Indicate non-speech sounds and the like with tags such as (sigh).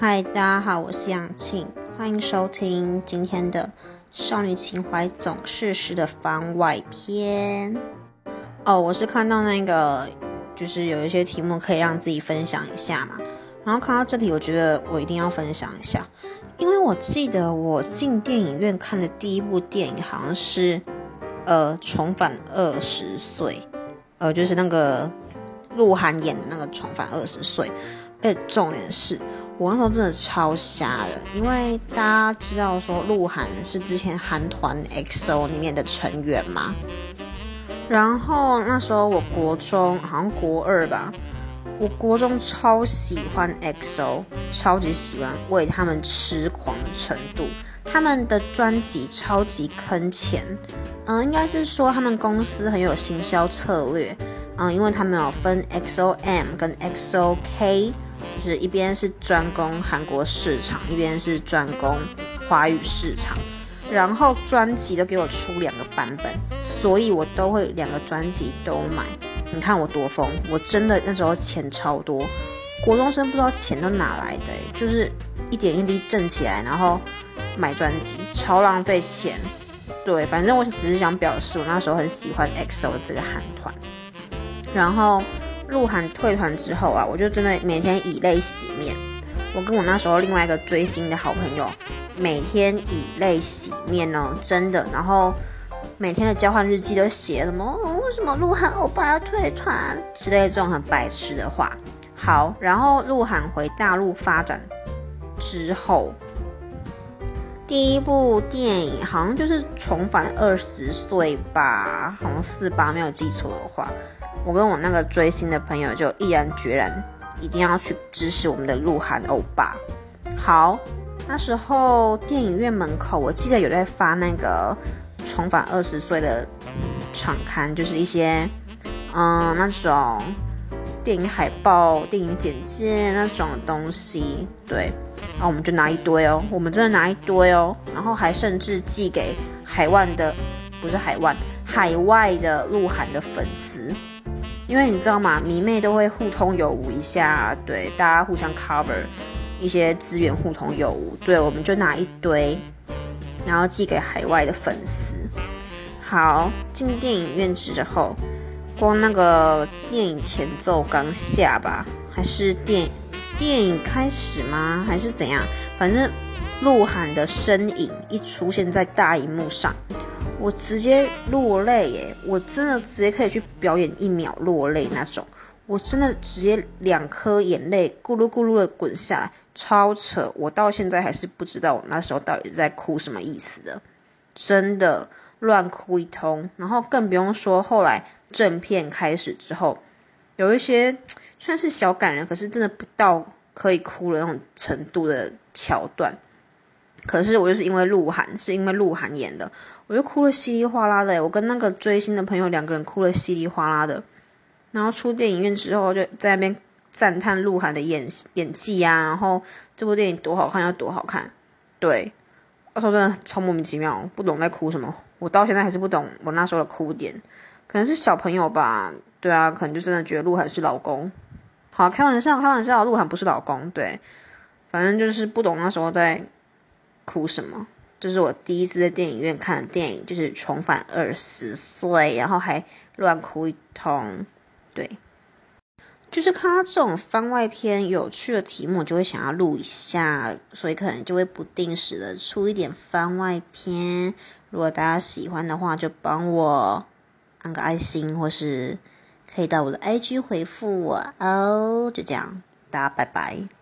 嗨，大家好，我是杨庆，欢迎收听今天的《少女情怀总是诗》的番外篇。哦，我是看到那个，就是有一些题目可以让自己分享一下嘛，然后看到这里，我觉得我一定要分享一下，因为我记得我进电影院看的第一部电影好像是呃《重返二十岁》，呃，就是那个鹿晗演的那个《重返二十岁》，哎，重点是。我那时候真的超瞎的，因为大家知道说鹿晗是之前韩团 XO 里面的成员嘛，然后那时候我国中好像国二吧，我国中超喜欢 XO，超级喜欢，为他们痴狂的程度，他们的专辑超级坑钱，嗯，应该是说他们公司很有行销策略，嗯，因为他们有分 XOM 跟 XOK。就是一边是专攻韩国市场，一边是专攻华语市场，然后专辑都给我出两个版本，所以我都会两个专辑都买。你看我多疯，我真的那时候钱超多，国中生不知道钱都哪来的，就是一点一滴挣起来，然后买专辑，超浪费钱。对，反正我只是想表示我那时候很喜欢 EXO 这个韩团，然后。鹿晗退团之后啊，我就真的每天以泪洗面。我跟我那时候另外一个追星的好朋友，每天以泪洗面哦，真的。然后每天的交换日记都写什么？为什么鹿晗欧巴要退团之类这种很白痴的话。好，然后鹿晗回大陆发展之后，第一部电影好像就是重返二十岁吧，好像四八没有记错的话。我跟我那个追星的朋友就毅然决然，一定要去支持我们的鹿晗欧巴。好，那时候电影院门口，我记得有在发那个重返二十岁的场刊，就是一些嗯那种电影海报、电影简介那种东西。对，然后我们就拿一堆哦，我们真的拿一堆哦，然后还甚至寄给海外的，不是海外，海外的鹿晗的粉丝。因为你知道吗？迷妹都会互通有无一下，对，大家互相 cover 一些资源，互通有无。对，我们就拿一堆，然后寄给海外的粉丝。好，进电影院之后，光那个电影前奏刚下吧，还是电电影开始吗？还是怎样？反正鹿晗的身影一出现在大荧幕上。我直接落泪耶！我真的直接可以去表演一秒落泪那种，我真的直接两颗眼泪咕噜咕噜的滚下来，超扯！我到现在还是不知道我那时候到底在哭什么意思的，真的乱哭一通。然后更不用说后来正片开始之后，有一些 (tsk) 算是小感人，可是真的不到可以哭的那种程度的桥段。可是我就是因为鹿晗，是因为鹿晗演的，我就哭了稀里哗啦的。我跟那个追星的朋友两个人哭了稀里哗啦的。然后出电影院之后，就在那边赞叹鹿晗的演演技啊，然后这部电影多好看要多好看。对，那时候真的超莫名其妙，不懂在哭什么。我到现在还是不懂我那时候的哭点，可能是小朋友吧。对啊，可能就真的觉得鹿晗是老公。好，开玩笑，开玩笑，鹿晗不是老公。对，反正就是不懂那时候在。哭什么？这是我第一次在电影院看的电影，就是重返二十岁，然后还乱哭一通。对，就是看到这种番外篇有趣的题目，就会想要录一下，所以可能就会不定时的出一点番外篇。如果大家喜欢的话，就帮我按个爱心，或是可以到我的 IG 回复我哦。就这样，大家拜拜。